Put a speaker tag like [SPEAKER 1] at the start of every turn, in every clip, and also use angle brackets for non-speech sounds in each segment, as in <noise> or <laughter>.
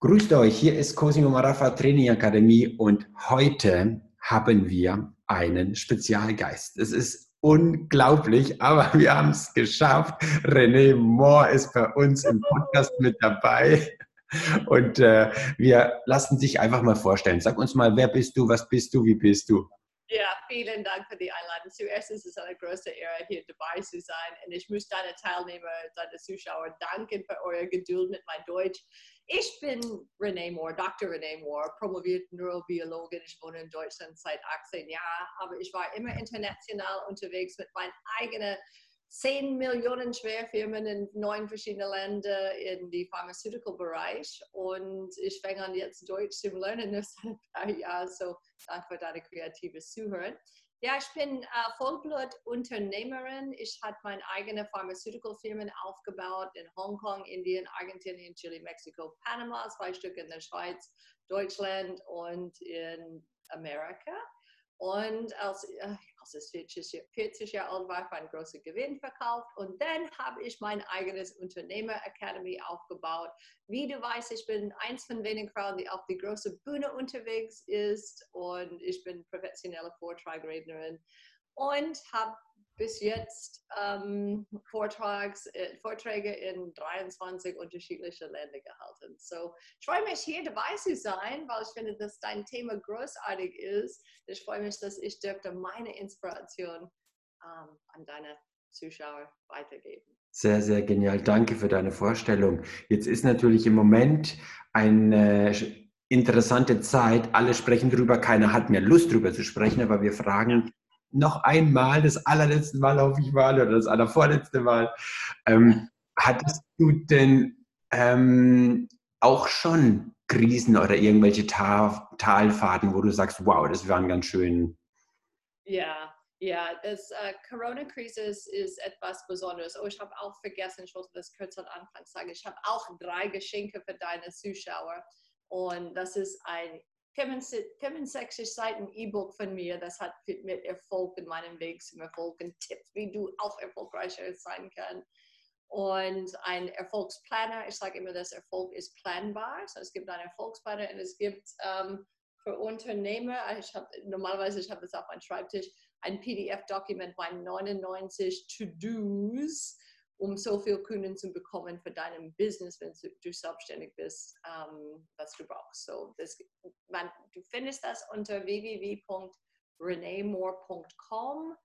[SPEAKER 1] Grüßt euch, hier ist Cosimo Marafa Training Akademie und heute haben wir einen Spezialgeist. Es ist unglaublich, aber <laughs> wir haben es geschafft. René Moore ist bei uns im Podcast mit dabei. Und äh, wir lassen dich einfach mal vorstellen. Sag uns mal, wer bist du, was bist du, wie bist du?
[SPEAKER 2] Ja, vielen Dank für die Einladung. Zuerst ist es eine große Ehre, hier dabei zu sein. Und ich muss deine Teilnehmer, deine Zuschauer danken für eure Geduld mit meinem Deutsch. Ich bin Renee Moore, Dr. Renee Moore, promovierte Neurobiologin. Ich wohne in Deutschland seit 18 Jahren, aber ich war immer international unterwegs mit meinen eigenen 10 Millionen Schwerfirmen in neun verschiedenen Ländern in die Pharmaceutical-Bereich. Und ich fange an jetzt Deutsch zu lernen, das seit ein paar Jahren. So danke für deine kreatives Zuhören. Ja, ich bin äh, Vollblut-Unternehmerin. Ich habe meine eigene Pharmaceutical-Firmen aufgebaut in Hongkong, Indien, Argentinien, Chile, Mexiko, Panama, zwei Stück in der Schweiz, Deutschland und in Amerika. Und als, äh, als ich 40, 40 Jahre alt war, war ein großer Gewinn verkauft. Und dann habe ich mein eigenes Unternehmer Academy aufgebaut. Wie du weißt, ich bin eins von wenigen Frauen, die auf die große Bühne unterwegs ist. Und ich bin professionelle Vortragrednerin und habe bis jetzt ähm, Vortrags, äh, Vorträge in 23 unterschiedliche Länder gehalten. So, ich freue mich hier dabei zu sein, weil ich finde, dass dein Thema großartig ist. Ich freue mich, dass ich dürfte meine Inspiration ähm, an deine Zuschauer weitergeben.
[SPEAKER 1] Sehr, sehr genial. Danke für deine Vorstellung. Jetzt ist natürlich im Moment eine interessante Zeit. Alle sprechen drüber, keiner hat mehr Lust drüber zu sprechen, aber wir fragen, noch einmal, das allerletzte Mal hoffe ich mal, oder das allervorletzte Mal, ähm, hattest du denn ähm, auch schon Krisen oder irgendwelche Ta Talfahrten, wo du sagst, wow, das waren ganz schön.
[SPEAKER 2] Ja, ja, das äh, Corona-Krise ist, etwas Besonderes. Oh, ich habe auch vergessen, ich wollte das kurz am Anfang sagen, ich habe auch drei Geschenke für deine Zuschauer. Und das ist ein 65 Seiten E-Book von mir, das hat mit Erfolg in meinem Weg zum Erfolg und Tipps, wie du auch erfolgreicher sein kannst. Und ein Erfolgsplaner, ich sage immer, dass Erfolg ist planbar. Also es gibt einen Erfolgsplaner und es gibt ähm, für Unternehmer, ich hab, normalerweise, ich habe das auf meinem Schreibtisch, ein PDF-Dokument bei 99 To-Dos um so viel Kunden zu bekommen für dein Business, wenn du selbstständig bist, ähm, was du brauchst. So, das, man, du findest das unter www.renemore.com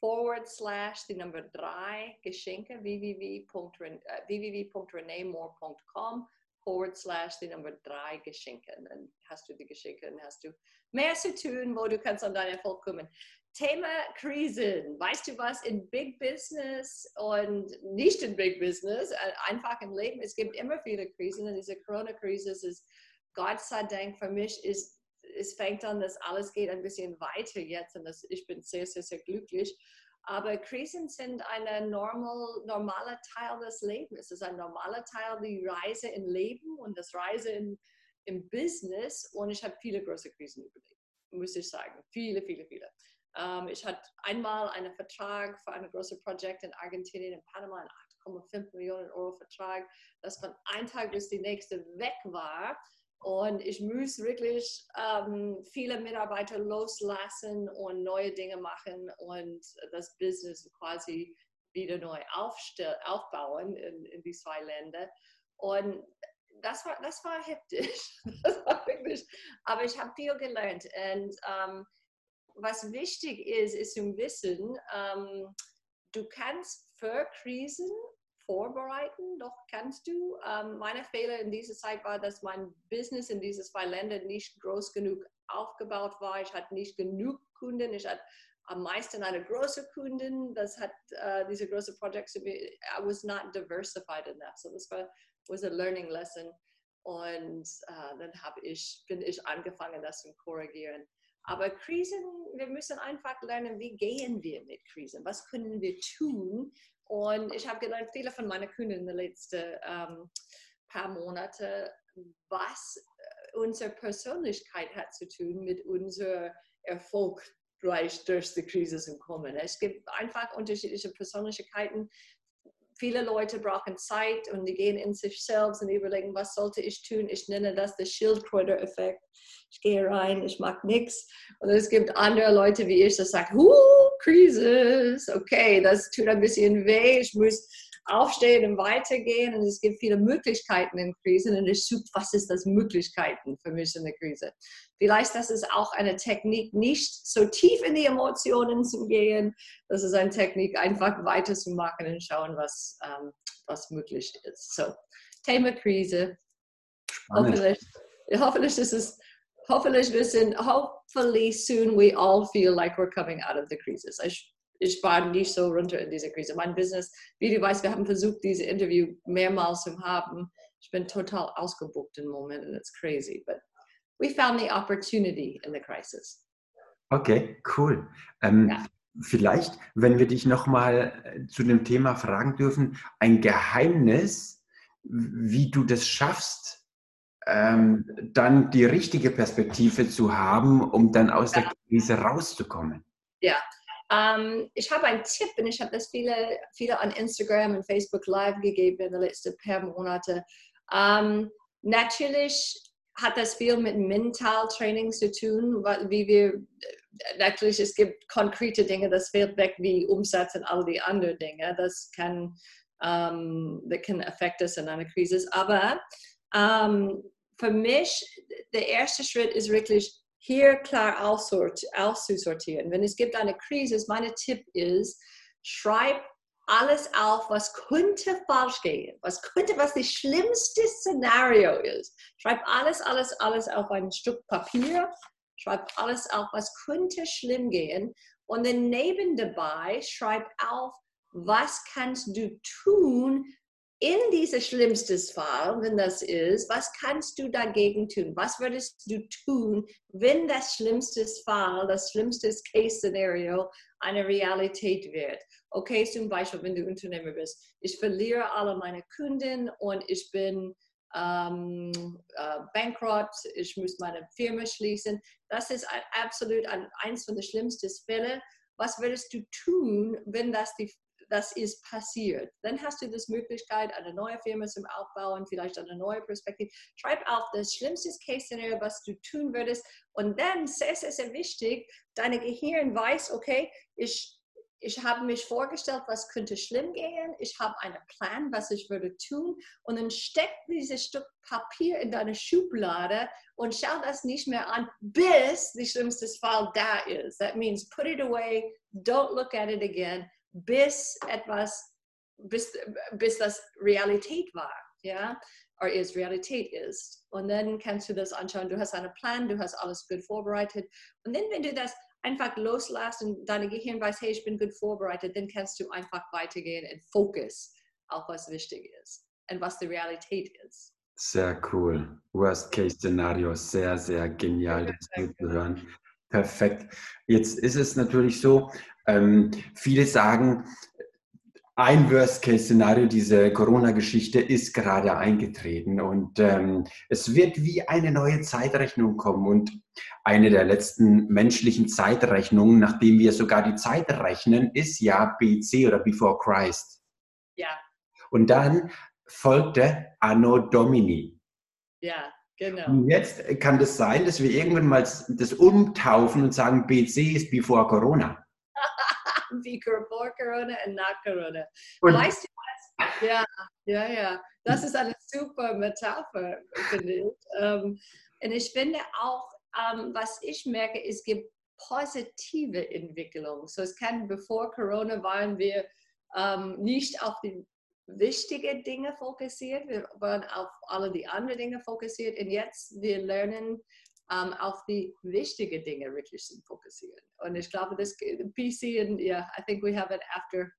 [SPEAKER 2] forward slash die Nummer 3 Geschenke www.renemore.com forward slash die Nummer 3 Geschenke. Dann hast du die Geschenke und hast du mehr zu tun, wo du kannst an deinen Erfolg kommen. Thema Krisen. Weißt du was? In Big Business und nicht in Big Business, äh, einfach im Leben, es gibt immer viele Krisen und diese Corona-Krise ist, Gott sei Dank für mich, ist, es fängt an, dass alles geht ein bisschen weiter jetzt und das, ich bin sehr, sehr, sehr glücklich. Aber Krisen sind ein normal, normaler Teil des Lebens. Es ist ein normaler Teil die Reise im Leben und das Reise in, im Business. Und ich habe viele große Krisen überlebt, muss ich sagen. Viele, viele, viele. Ähm, ich hatte einmal einen Vertrag für ein großes Projekt in Argentinien, in Panama, einen 8,5 Millionen Euro Vertrag, das von einem Tag bis die nächste weg war. Und ich muss wirklich ähm, viele Mitarbeiter loslassen und neue Dinge machen und das Business quasi wieder neu aufbauen in, in die zwei Länder. Und das war, das war heftig. <laughs> Das war wirklich, aber ich habe viel gelernt. Und ähm, was wichtig ist, ist zu wissen, ähm, du kannst für Krisen vorbereiten, doch kannst du. Ähm, meine Fehler in dieser Zeit war, dass mein Business in diesen zwei Ländern nicht groß genug aufgebaut war. Ich hatte nicht genug Kunden. Ich hatte am meisten eine große Kundin. Das hat uh, diese große Projects. I was not diversified enough. So das war was a learning lesson. Und uh, dann habe ich bin ich angefangen, das zu korrigieren. Aber Krisen, wir müssen einfach lernen, wie gehen wir mit Krisen? Was können wir tun? Und ich habe gelernt, viele von meinen Kunden in den letzten ähm, paar Monaten, was äh, unsere Persönlichkeit hat zu tun mit unserem Erfolg durch die Krise zu kommen. Es gibt einfach unterschiedliche Persönlichkeiten. Viele Leute brauchen Zeit und die gehen in sich selbst und überlegen, was sollte ich tun? Ich nenne das den Schildkröter-Effekt. Ich gehe rein, ich mag nichts. Und es gibt andere Leute wie ich, das sagen, huh, Krisis, okay, das tut ein bisschen weh, ich muss aufstehen und weitergehen. Und es gibt viele Möglichkeiten in Krisen. Und ich suche, was ist das Möglichkeiten für mich in der Krise? Vielleicht das ist auch eine Technik, nicht so tief in die Emotionen zu gehen. Das ist eine Technik, einfach weiterzumachen und schauen, was, ähm, was möglich ist. So, Thema Krise. Hoffentlich, hoffentlich ist es hoffentlich wir sind, hopefully soon we all feel like we're coming out of the crisis. Ich ich war nicht so runter in dieser Krise. Mein Business, wie du weißt, wir haben versucht, diese Interview mehrmals zu haben. Ich bin total ausgebucht im Moment and it's crazy. But we found the opportunity in the crisis.
[SPEAKER 1] Okay, cool. Ähm, ja. Vielleicht, wenn wir dich nochmal äh, zu dem Thema fragen dürfen, ein Geheimnis, wie du das schaffst, ähm, dann die richtige Perspektive zu haben, um dann aus ja. der Krise rauszukommen.
[SPEAKER 2] Ja, um, ich habe einen Tipp und ich habe das viele, viele an Instagram und Facebook Live gegeben in den letzten paar Monaten. Um, natürlich hat das viel mit Mentaltraining zu tun, wie wir natürlich es gibt konkrete Dinge, das fällt weg wie Umsatz und all die anderen Dinge. Das kann, um, das kann Effekte in einer Krise. Aber um, für mich der erste Schritt ist wirklich hier klar auszusortieren. Wenn es gibt eine Krise, mein Tipp ist, schreib alles auf, was könnte falsch gehen, was könnte, was das schlimmste Szenario ist. Schreib alles, alles, alles auf ein Stück Papier, schreib alles auf, was könnte schlimm gehen und dann neben dabei schreib auf, was kannst du tun, in diesem schlimmsten Fall, wenn das ist, was kannst du dagegen tun? Was würdest du tun, wenn das schlimmste Fall, das schlimmste Case-Szenario eine Realität wird? Okay, zum Beispiel, wenn du Unternehmer bist, ich verliere alle meine Kunden und ich bin ähm, äh, bankrott, ich muss meine Firma schließen. Das ist ein, absolut ein, eins von den schlimmsten Fällen. Was würdest du tun, wenn das die das ist passiert. Dann hast du die Möglichkeit, eine neue Firma zum Aufbauen, vielleicht eine neue Perspektive. Schreib auf das schlimmste Case-Szenario, was du tun würdest. Und dann, sehr, sehr, sehr wichtig, dein Gehirn weiß, okay, ich, ich habe mich vorgestellt, was könnte schlimm gehen. Ich habe einen Plan, was ich würde tun. Und dann steck dieses Stück Papier in deine Schublade und schau das nicht mehr an, bis der schlimmste Fall da ist. That means put it away, don't look at it again bis etwas, bis, bis das Realität war, ja, oder ist Realität ist. Und dann kannst du das anschauen, du hast einen Plan, du hast alles gut vorbereitet. Und dann, wenn du das einfach loslässt und dein Gehirn weiß, hey, ich bin gut vorbereitet, dann kannst du einfach weitergehen und Fokus auf was wichtig ist und was die Realität ist.
[SPEAKER 1] Sehr cool. Worst-Case-Szenario, sehr, sehr genial, das zu hören. Perfekt. Jetzt ist es natürlich so, ähm, viele sagen, ein Worst-Case-Szenario, diese Corona-Geschichte ist gerade eingetreten und ähm, es wird wie eine neue Zeitrechnung kommen und eine der letzten menschlichen Zeitrechnungen, nachdem wir sogar die Zeit rechnen, ist ja BC oder Before Christ.
[SPEAKER 2] Ja.
[SPEAKER 1] Und dann folgte Anno Domini.
[SPEAKER 2] Ja, genau.
[SPEAKER 1] Und jetzt kann das sein, dass wir irgendwann mal das umtaufen und sagen, BC ist Before Corona <laughs>
[SPEAKER 2] wie vor Corona und nach Corona. Und weißt du was? Ja, ja, ja. Das ist eine super Metapher, finde ich. Ähm, und ich finde auch, ähm, was ich merke, es gibt positive Entwicklung. So es kann, bevor Corona waren wir ähm, nicht auf die wichtigen Dinge fokussiert, wir waren auf alle die anderen Dinge fokussiert und jetzt wir lernen um, auf die wichtigen Dinge wirklich zu fokussieren. Und ich glaube, das PC und ja, yeah, I think we have it after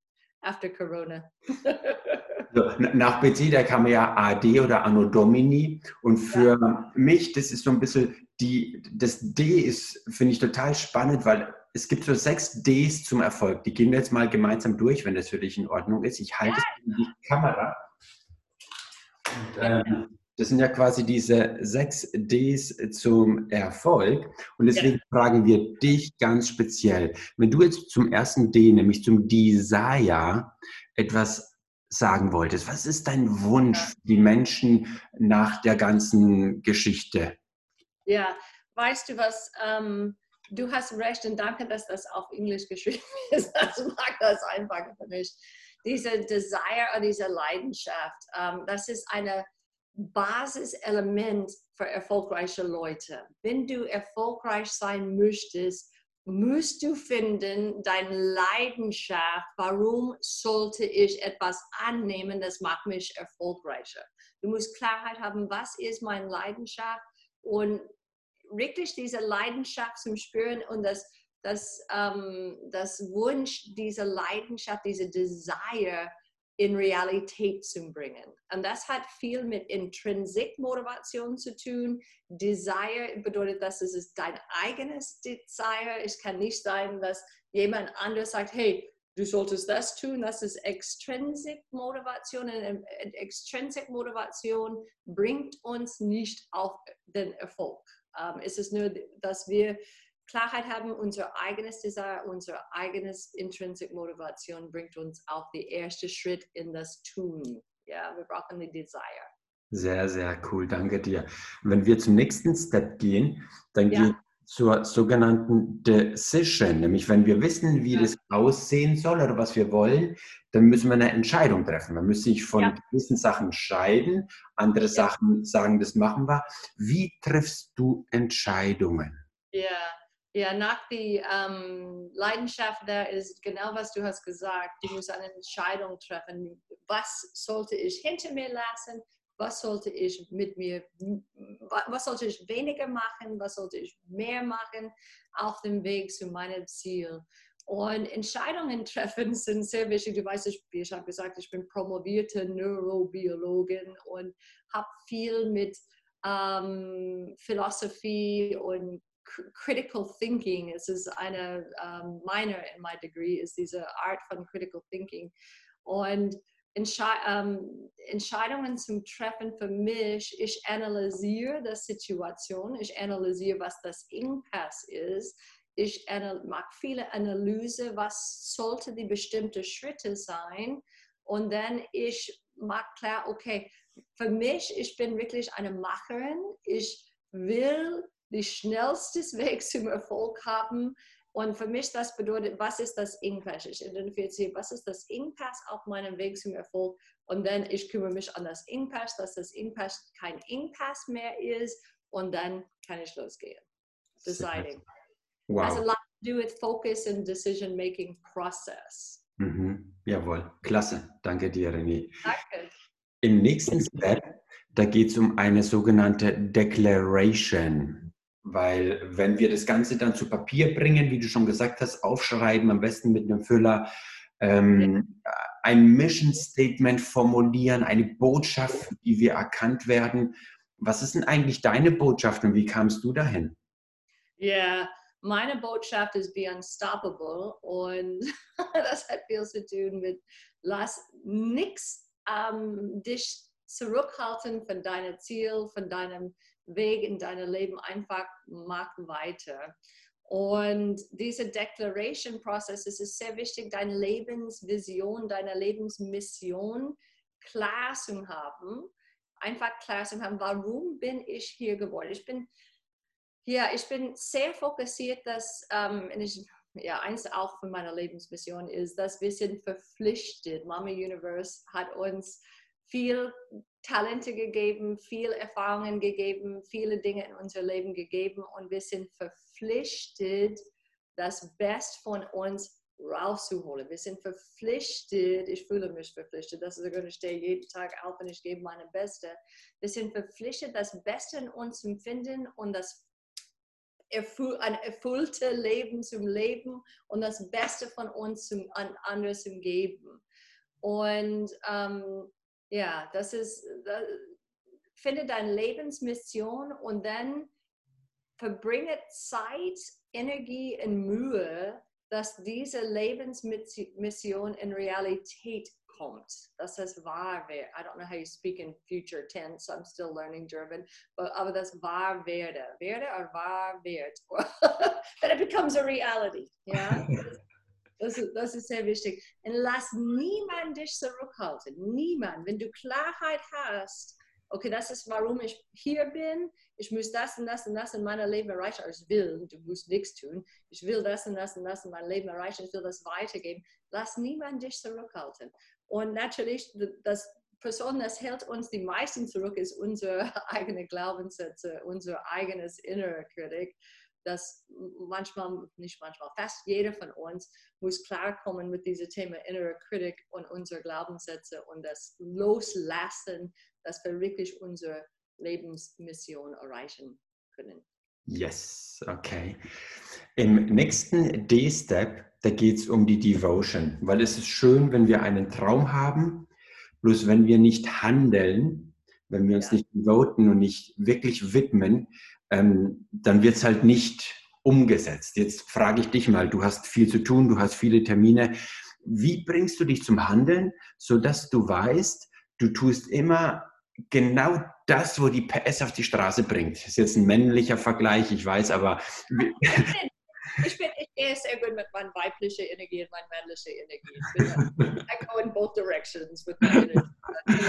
[SPEAKER 2] after Corona. <laughs>
[SPEAKER 1] so, nach PC, da kam ja AD oder Anno Domini. Und für ja. mich, das ist so ein bisschen die, das D ist, finde ich total spannend, weil es gibt so sechs Ds zum Erfolg. Die gehen wir jetzt mal gemeinsam durch, wenn das für dich in Ordnung ist. Ich halte ja. es in die Kamera. Und, ähm, das sind ja quasi diese sechs Ds zum Erfolg. Und deswegen ja. fragen wir dich ganz speziell, wenn du jetzt zum ersten D, nämlich zum Desire, etwas sagen wolltest? Was ist dein Wunsch für die Menschen nach der ganzen Geschichte?
[SPEAKER 2] Ja, weißt du was? Ähm, du hast recht und danke, dass das auf Englisch geschrieben <laughs> ist. Das macht das einfacher für mich. Diese Desire oder diese Leidenschaft, ähm, das ist ein Basiselement für erfolgreiche Leute. Wenn du erfolgreich sein möchtest, musst du finden, deine Leidenschaft, warum sollte ich etwas annehmen, das macht mich erfolgreicher. Du musst Klarheit haben, was ist meine Leidenschaft und wirklich diese Leidenschaft zum Spüren und das, das, ähm, das Wunsch, diese Leidenschaft, diese Desire in Realität zu bringen. Und das hat viel mit Intrinsic Motivation zu tun. Desire bedeutet, dass es ist dein eigenes Desire. Es kann nicht sein, dass jemand anders sagt, hey, du solltest das tun. Das ist Extrinsic Motivation. Und Extrinsic Motivation bringt uns nicht auf den Erfolg. Ähm, es ist nur, dass wir Klarheit haben, unser eigenes Desire, unsere eigenes Intrinsic Motivation bringt uns auf den ersten Schritt in das Tun. Ja, wir brauchen die Desire.
[SPEAKER 1] Sehr, sehr cool, danke dir. Wenn wir zum nächsten Step gehen, dann ja. geht zur sogenannten Decision, nämlich wenn wir wissen, wie ja. das aussehen soll oder was wir wollen, dann müssen wir eine Entscheidung treffen. Man muss sich von ja. gewissen Sachen scheiden, andere. Sachen sagen, das machen wir. Wie triffst du Entscheidungen?
[SPEAKER 2] Ja, ja, nach der ähm, Leidenschaft, da ist genau, was du hast gesagt. Du musst eine Entscheidung treffen. Was sollte ich hinter mir lassen? Was sollte ich mit mir, was sollte ich weniger machen? Was sollte ich mehr machen auf dem Weg zu meinem Ziel? Und Entscheidungen treffen sind sehr wichtig. Du weißt, ich, ich habe gesagt, ich bin promovierte Neurobiologin und habe viel mit ähm, Philosophie und critical thinking. Es ist eine um, minor in my degree, ist diese Art von critical thinking. Und Entsche um, Entscheidungen zum Treffen für mich, ich analysiere die Situation, ich analysiere, was das Impasse ist, ich mache viele Analyse, was sollte die bestimmte Schritte sein und dann ich mache klar, okay, für mich, ich bin wirklich eine Macherin, ich will die schnellste <laughs> Weg zum Erfolg haben. Und für mich das bedeutet, was ist das Engpass? Ich identifiziere, was ist das Engpass auf meinem Weg zum Erfolg? Und dann ich kümmere mich an das Engpass, dass das Engpass kein Engpass mehr ist. Und dann kann ich losgehen. Deciding. Wow. Has a lot to do with focus and decision making process.
[SPEAKER 1] Mhm. Jawohl, klasse. Danke dir, René.
[SPEAKER 2] Danke.
[SPEAKER 1] Im nächsten Step, da geht es um eine sogenannte Declaration. Weil wenn wir das Ganze dann zu Papier bringen, wie du schon gesagt hast, aufschreiben, am besten mit einem Füller, ähm, ein Mission Statement formulieren, eine Botschaft, die wir erkannt werden. Was ist denn eigentlich deine Botschaft und wie kamst du dahin?
[SPEAKER 2] Ja, yeah, meine Botschaft ist Be Unstoppable und <laughs> das hat viel zu tun mit lass nichts ähm, dich zurückhalten von deinem Ziel, von deinem Weg in deinem Leben einfach mach weiter. Und dieser Declaration-Prozess es ist sehr wichtig, deine Lebensvision, deine Lebensmission klar zu haben. Einfach klar zu haben, warum bin ich hier geworden? Ich bin, ja, ich bin sehr fokussiert, dass ähm, ich, ja, eins auch von meiner Lebensmission ist, dass wir sind verpflichtet. Mama Universe hat uns viel Talente gegeben, viel Erfahrungen gegeben, viele Dinge in unser Leben gegeben und wir sind verpflichtet, das Beste von uns rauszuholen. Wir sind verpflichtet, ich fühle mich verpflichtet, das ist ich stehe jeden Tag auf und ich gebe meine Beste. Wir sind verpflichtet, das Beste in uns zu finden und das ein erfülltes Leben zum Leben und das Beste von uns zum, an andere zu geben. Und ähm, ja, das ist, das, finde deine Lebensmission und dann verbringe Zeit, Energie und Mühe, dass diese Lebensmission in Realität kommt, dass es wahr wird. I don't know how you speak in future tense, I'm still learning German, but, aber das wahr werde, werde oder wahr wird, <laughs> that it becomes a reality. Ja? <laughs> Das, das ist sehr wichtig. Und lass niemand dich zurückhalten. Niemand. Wenn du Klarheit hast, okay, das ist, warum ich hier bin. Ich muss das und das und das in meinem Leben erreichen. Ich will, du musst nichts tun. Ich will das und das und das in meinem Leben erreichen. Ich will das weitergeben. Lass niemand dich zurückhalten. Und natürlich, das Person, das hält uns die meisten zurück, ist unsere <laughs> eigene Glaubenssätze, unser eigenes innere Kritik. Das manchmal, nicht manchmal, fast jeder von uns muss klarkommen mit diesem Thema innere Kritik und unsere Glaubenssätze und das Loslassen, dass wir wirklich unsere Lebensmission erreichen können.
[SPEAKER 1] Yes, okay. Im nächsten D-Step, da geht es um die Devotion, weil es ist schön, wenn wir einen Traum haben, bloß wenn wir nicht handeln, wenn wir uns ja. nicht devoten und nicht wirklich widmen, ähm, dann wird es halt nicht umgesetzt. Jetzt frage ich dich mal, du hast viel zu tun, du hast viele Termine. Wie bringst du dich zum Handeln, sodass du weißt, du tust immer genau das, wo die PS auf die Straße bringt. Das ist jetzt ein männlicher Vergleich, ich weiß, aber.
[SPEAKER 2] Ich, bin, ich gehe sehr gut mit meiner weiblichen Energie und meiner männlichen Energie. <laughs> I go in both directions with my energy. <laughs>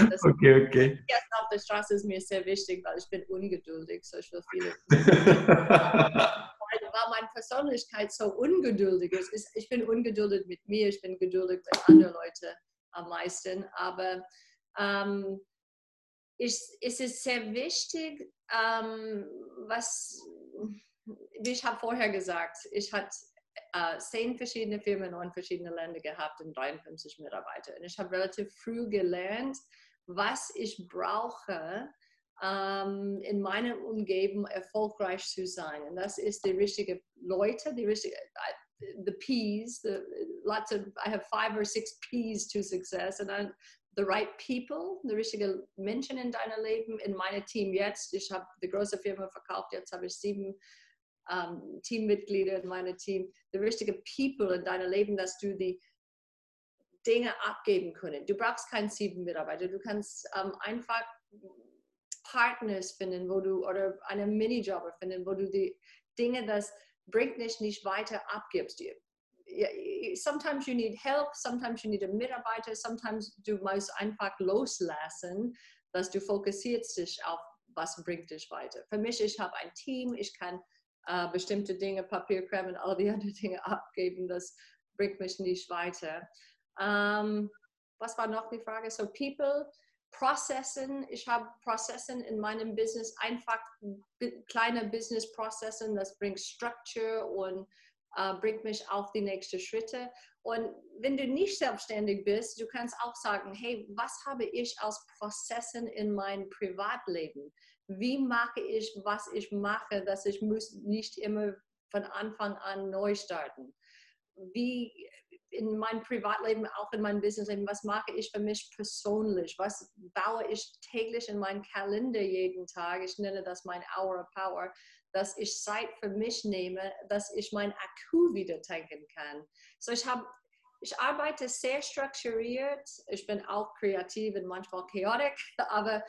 [SPEAKER 2] Das
[SPEAKER 1] okay, okay.
[SPEAKER 2] Erst auf der Straße ist mir sehr wichtig, weil ich bin ungeduldig, so ich <laughs> will viele. weil meine Persönlichkeit so ungeduldig ist. Ich bin ungeduldig mit mir, ich bin geduldig mit anderen Leuten am meisten, aber ähm, ist, ist es sehr wichtig, ähm, was, wie ich habe vorher gesagt, ich hatte äh, zehn verschiedene Firmen in verschiedene Länder gehabt und 53 Mitarbeiter. Und ich habe relativ früh gelernt, was ich brauche, ähm, in meiner Umgebung erfolgreich zu sein. Und das ist die richtigen Leute, die richtige, uh, the P's, the, lots of, I have five or six P's to success. And I, the right people, die richtigen Menschen in deinem Leben, in meinem Team jetzt. Ich habe die große Firma verkauft, jetzt habe ich sieben ähm, Teammitglieder in meinem Team. Die richtigen People in deinem Leben, dass du die Dinge abgeben können. Du brauchst keinen sieben Mitarbeiter. Du kannst ähm, einfach Partners finden, wo du oder einen Minijobber finden, wo du die Dinge, das bringt dich nicht weiter abgibst sometimes you need help, sometimes you need a Mitarbeiter, sometimes du musst einfach loslassen, dass du fokussierst dich auf, was bringt dich weiter. Für mich, ich habe ein Team, ich kann äh, bestimmte Dinge, Papierkram und all die <laughs> anderen Dinge abgeben, das bringt mich nicht weiter. Ähm, was war noch die Frage? So People, Processen. Ich habe Processen in meinem Business, einfach kleine Business-Processen, das bringt Structure und äh, bringt mich auf die nächsten Schritte. Und wenn du nicht selbstständig bist, du kannst auch sagen, hey, was habe ich als Prozessen in meinem Privatleben? Wie mache ich, was ich mache, dass ich muss nicht immer von Anfang an neu starten? Wie in meinem Privatleben, auch in meinem Businessleben, was mache ich für mich persönlich? Was baue ich täglich in meinen Kalender jeden Tag? Ich nenne das mein Hour of Power dass ich Zeit für mich nehme, dass ich mein Akku wieder tanken kann. So ich habe ich arbeite sehr strukturiert. Ich bin auch kreativ und manchmal chaotisch, <laughs> aber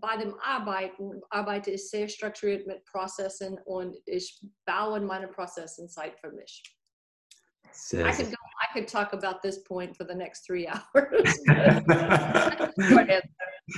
[SPEAKER 2] bei dem Arbeiten arbeite ich sehr strukturiert mit Prozessen und ich baue meine Prozesse Zeit für mich. Sehr, I could go, I could talk about this point for the next three <laughs> hours. <laughs>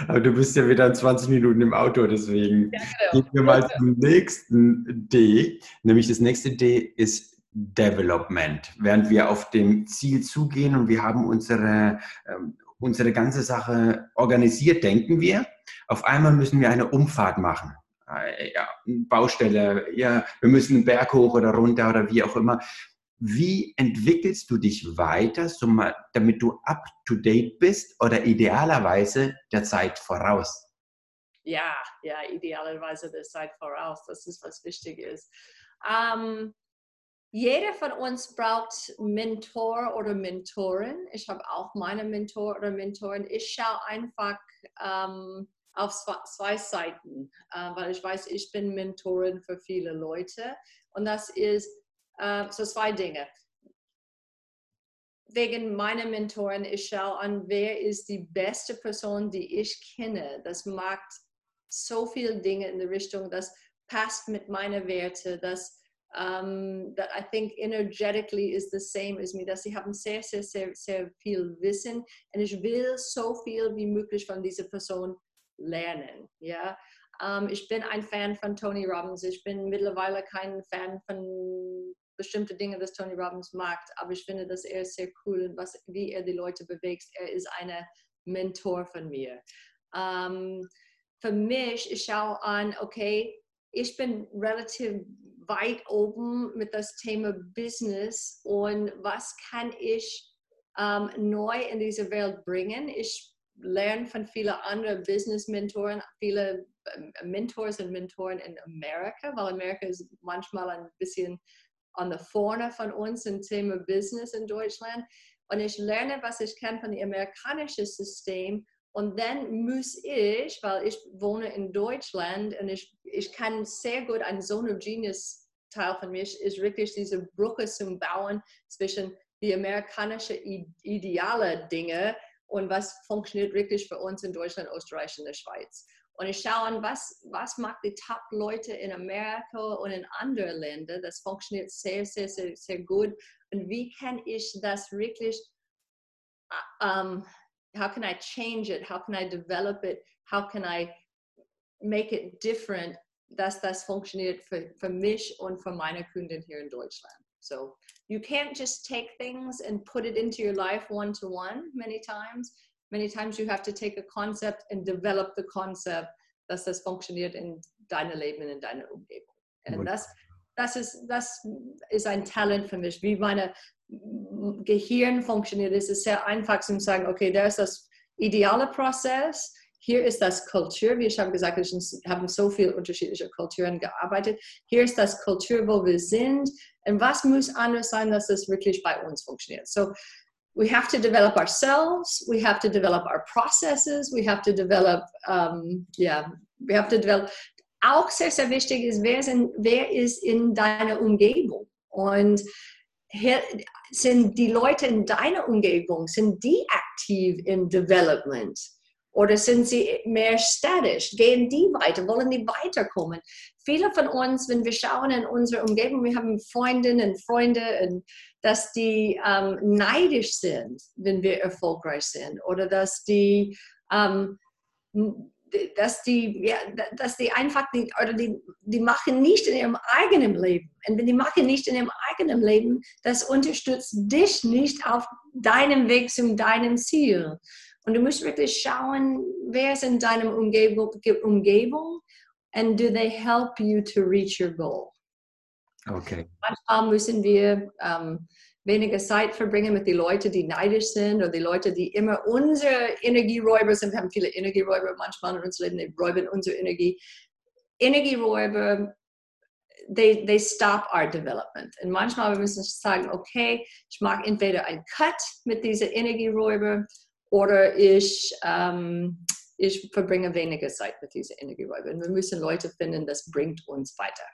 [SPEAKER 1] Aber du bist ja wieder in 20 Minuten im Auto, deswegen ja, genau. gehen wir mal zum nächsten D. Nämlich das nächste D ist Development. Während wir auf dem Ziel zugehen und wir haben unsere, ähm, unsere ganze Sache organisiert, denken wir, auf einmal müssen wir eine Umfahrt machen. Äh, ja, Baustelle, ja, wir müssen einen Berg hoch oder runter oder wie auch immer. Wie entwickelst du dich weiter, damit du up-to-date bist oder idealerweise der Zeit voraus?
[SPEAKER 2] Ja, ja, idealerweise der Zeit voraus. Das ist, was wichtig ist. Ähm, jeder von uns braucht Mentor oder Mentorin. Ich habe auch meine Mentor oder Mentorin. Ich schaue einfach ähm, auf zwei Seiten, äh, weil ich weiß, ich bin Mentorin für viele Leute. Und das ist äh, so zwei Dinge. Wegen meiner Mentoren, ich schaue an, wer ist die beste Person, die ich kenne. Das macht so viele Dinge in der Richtung, das passt mit meinen Werten, das um, that I think energetically is the same as me, dass sie haben sehr, sehr, sehr, sehr viel Wissen und ich will so viel wie möglich von dieser Person lernen. Ja? Um, ich bin ein Fan von Tony Robbins. Ich bin mittlerweile kein Fan von bestimmten Dingen, das Tony Robbins mag, aber ich finde, dass er sehr cool und was, wie er die Leute bewegt. Er ist ein Mentor von mir. Um, für mich, ich schaue an, okay, ich bin relativ weit oben mit das Thema Business und was kann ich ähm, neu in diese Welt bringen. Ich lerne von vielen anderen Business-Mentoren, viele ähm, Mentors und Mentoren in Amerika, weil Amerika ist manchmal ein bisschen an der Vorne von uns im Thema Business in Deutschland. Und ich lerne, was ich kann von dem amerikanischen System und dann muss ich, weil ich wohne in Deutschland und ich, ich kann sehr gut, ein Zone of Genius Teil von mir ist wirklich diese Brücke zum Bauen zwischen die amerikanischen ideale Dinge und was funktioniert wirklich für uns in Deutschland, Österreich und der Schweiz. Und ich schaue an, was, was macht die Top-Leute in Amerika und in anderen Ländern. Das funktioniert sehr, sehr, sehr, sehr gut. Und wie kann ich das wirklich um, how can I change it? How can I develop it? How can I make it different, dass das funktioniert für, für mich und für meine Kunden hier in Deutschland. So you can't just take things and put it into your life one to one many times. Many times you have to take a concept and develop the concept, dass das funktioniert in deinem Leben, in deiner Umgebung. Und das, das, ist, das ist ein Talent für mich, wie meine Gehirn funktioniert, ist es sehr einfach zu sagen, okay, da ist das ideale Prozess, hier ist das Kultur, wie ich habe gesagt, wir haben so viele unterschiedliche Kulturen gearbeitet, hier ist das Kultur, wo wir sind. Und was muss anders sein, dass das wirklich bei uns funktioniert. So, we have to develop ourselves, we have to develop our processes, we have to develop, um, yeah, we have to develop, auch sehr, sehr wichtig ist, wer, sind, wer ist in deiner Umgebung? Und sind die Leute in deiner Umgebung, sind die aktiv im Development? Oder sind sie mehr statisch? Gehen die weiter? Wollen die weiterkommen? Viele von uns, wenn wir schauen in unsere Umgebung, wir haben Freundinnen und Freunde, und dass die ähm, neidisch sind, wenn wir erfolgreich sind. Oder dass die ähm, dass die, ja, dass die einfach nicht, oder die, die machen nicht in ihrem eigenen Leben. Und wenn die machen nicht in ihrem eigenen Leben, das unterstützt dich nicht auf deinem Weg zu deinem Ziel. Und du musst wirklich schauen, wer ist in deiner Umgebung, Umgebung and do they help you to reach your goal?
[SPEAKER 1] Okay.
[SPEAKER 2] Manchmal müssen wir ähm, weniger Zeit verbringen mit den Leuten, die neidisch sind oder die Leute, die immer unsere Energieräuber sind. Wir haben viele Energieräuber manchmal in unserem Leben, die räuben unsere Energie. Energieräuber, they, they stop our development. Und manchmal müssen wir sagen, okay, ich mache entweder einen Cut mit diesen Energieräuber oder ich, ähm, ich verbringe weniger Zeit mit diesen Energieräubern. Wir müssen Leute finden, das bringt uns weiter.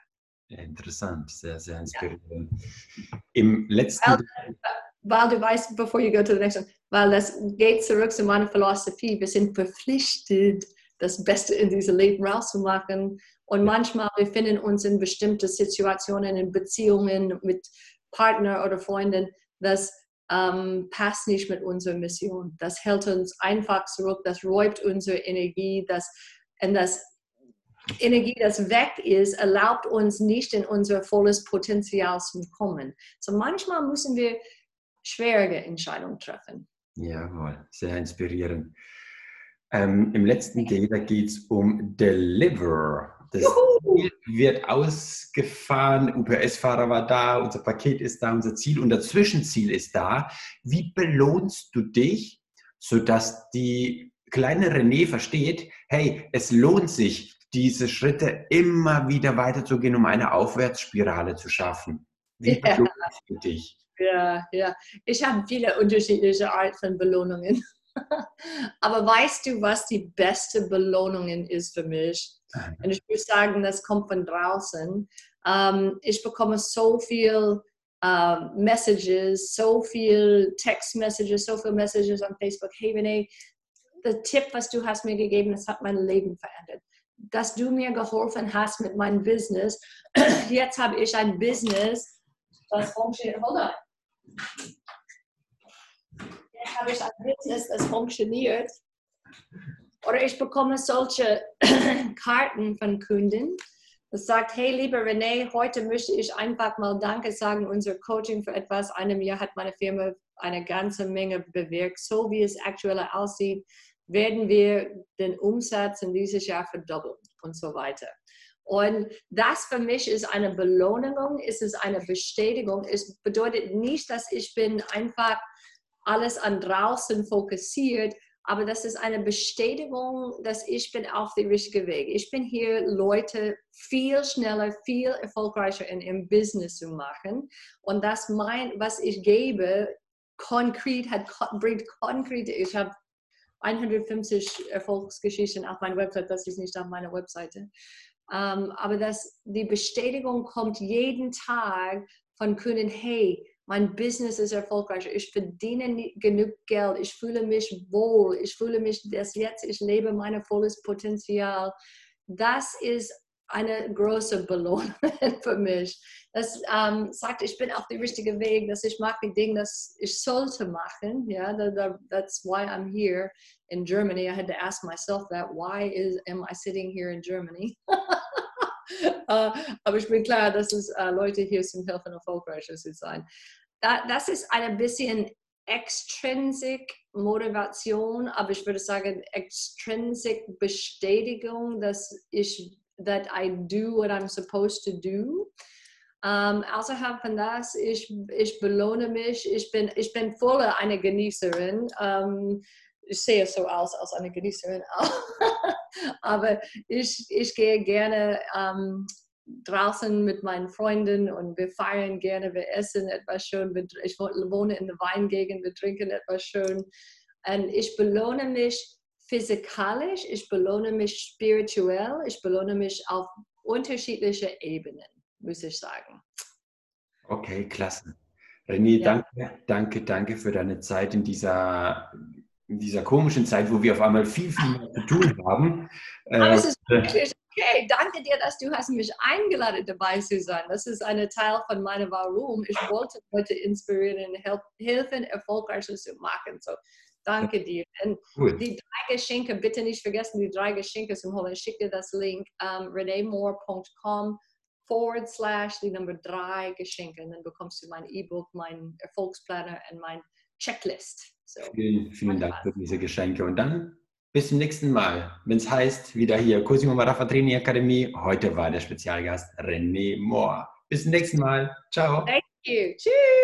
[SPEAKER 1] Interessant, sehr, sehr inspirierend. Ja. Im letzten.
[SPEAKER 2] Weil, weil, du weißt, bevor you go to the next one, weil das geht zurück zu meiner Philosophie. Wir sind verpflichtet, das Beste in diesem Leben rauszumachen. Und manchmal wir finden uns in bestimmten Situationen, in Beziehungen mit Partner oder Freunden, das ähm, passt nicht mit unserer Mission. Das hält uns einfach zurück, das räubt unsere Energie, das, und das Energie, das weg ist, erlaubt uns nicht in unser volles Potenzial zu kommen. So manchmal müssen wir schwierige Entscheidungen treffen.
[SPEAKER 1] Jawohl, sehr inspirierend. Ähm, Im letzten da geht es um Deliver. Das Ziel wird ausgefahren, UPS-Fahrer war da, unser Paket ist da, unser Ziel und das Zwischenziel ist da. Wie belohnst du dich, sodass die kleine René versteht, hey, es lohnt sich, diese Schritte immer wieder weiterzugehen, um eine Aufwärtsspirale zu schaffen. Wie ja. belohnst du dich?
[SPEAKER 2] Ja, ja. Ich habe viele unterschiedliche Arten von Belohnungen. <laughs> Aber weißt du, was die beste Belohnung ist für mich? Und ich würde sagen, das kommt von draußen. Um, ich bekomme so viel uh, Messages, so viel Text-Messages, so viele Messages on Facebook. Hey, Renee, der Tipp, was du hast mir gegeben, das hat mein Leben verändert dass du mir geholfen hast mit meinem Business. <clears throat> Jetzt habe ich ein Business, das funktioniert. Hold on. Jetzt habe ich ein Business, das funktioniert. Oder ich bekomme solche <clears throat> Karten von Kunden, das sagt, hey, lieber René, heute möchte ich einfach mal Danke sagen, unser Coaching für etwas einem Jahr hat meine Firma eine ganze Menge bewirkt. So wie es aktuell aussieht, werden wir den Umsatz in dieses Jahr verdoppeln und so weiter. Und das für mich ist eine Belohnung, ist es eine Bestätigung. Es bedeutet nicht, dass ich bin einfach alles an draußen fokussiert, aber das ist eine Bestätigung, dass ich bin auf dem richtigen Weg. Ich bin hier, Leute viel schneller, viel erfolgreicher in, im Business zu machen. Und das mein, was ich gebe, konkret hat, bringt konkret, ich habe 150 Erfolgsgeschichten auf meiner Website, das ist nicht auf meiner Webseite. Um, aber das, die Bestätigung kommt jeden Tag von Kunden, hey, mein Business ist erfolgreich, ich verdiene genug Geld, ich fühle mich wohl, ich fühle mich, dass jetzt ich lebe mein volles Potenzial. Das ist eine große Belohnung <laughs> für mich. Das ähm, sagt, ich bin auf dem richtigen Weg, dass ich mache die Dinge, das ich sollte machen. Ja, yeah, that, that's why I'm here in Germany. I had to ask myself that. Why is am I sitting here in Germany? uh, <laughs> aber ich bin klar, dass es uh, Leute hier zum Helfen erfolgreicher zu sein. Da, das ist ein bisschen extrinsic Motivation, aber ich würde sagen extrinsic Bestätigung, dass ich that I do what I'm supposed to do. Um, außerhalb von das, ich, ich belohne mich, ich bin, ich bin voll eine Genießerin. Um, ich sehe so aus als eine Genießerin. <laughs> Aber ich, ich gehe gerne um, draußen mit meinen Freunden und wir feiern gerne, wir essen etwas schön. Ich wohne in der Weingegend, wir trinken etwas schön. Und ich belohne mich physikalisch, ich belohne mich spirituell, ich belohne mich auf unterschiedliche Ebenen, muss ich sagen.
[SPEAKER 1] Okay, klasse. René, ja. danke, danke, danke für deine Zeit in dieser, in dieser komischen Zeit, wo wir auf einmal viel, viel mehr zu tun haben.
[SPEAKER 2] Aber äh, es ist wirklich okay, danke dir, dass du hast mich eingeladen, dabei zu sein. Das ist ein Teil von meinem Warum. Ich wollte Leute inspirieren, helfen, erfolgreicher zu machen. So, danke dir. Und cool. die drei Geschenke, bitte nicht vergessen, die drei Geschenke zu holen. Ich schicke dir das Link, um, reneemore.com forward slash die Nummer drei Geschenke. Und dann bekommst du mein E-Book, mein Erfolgsplaner und mein Checklist.
[SPEAKER 1] So, vielen, vielen Dank für diese Geschenke. Und dann bis zum nächsten Mal, wenn es heißt, wieder hier Cosimo Marafa Training Akademie. Heute war der Spezialgast René Mohr. Bis zum nächsten Mal. Ciao.
[SPEAKER 2] Thank you. Tschüss.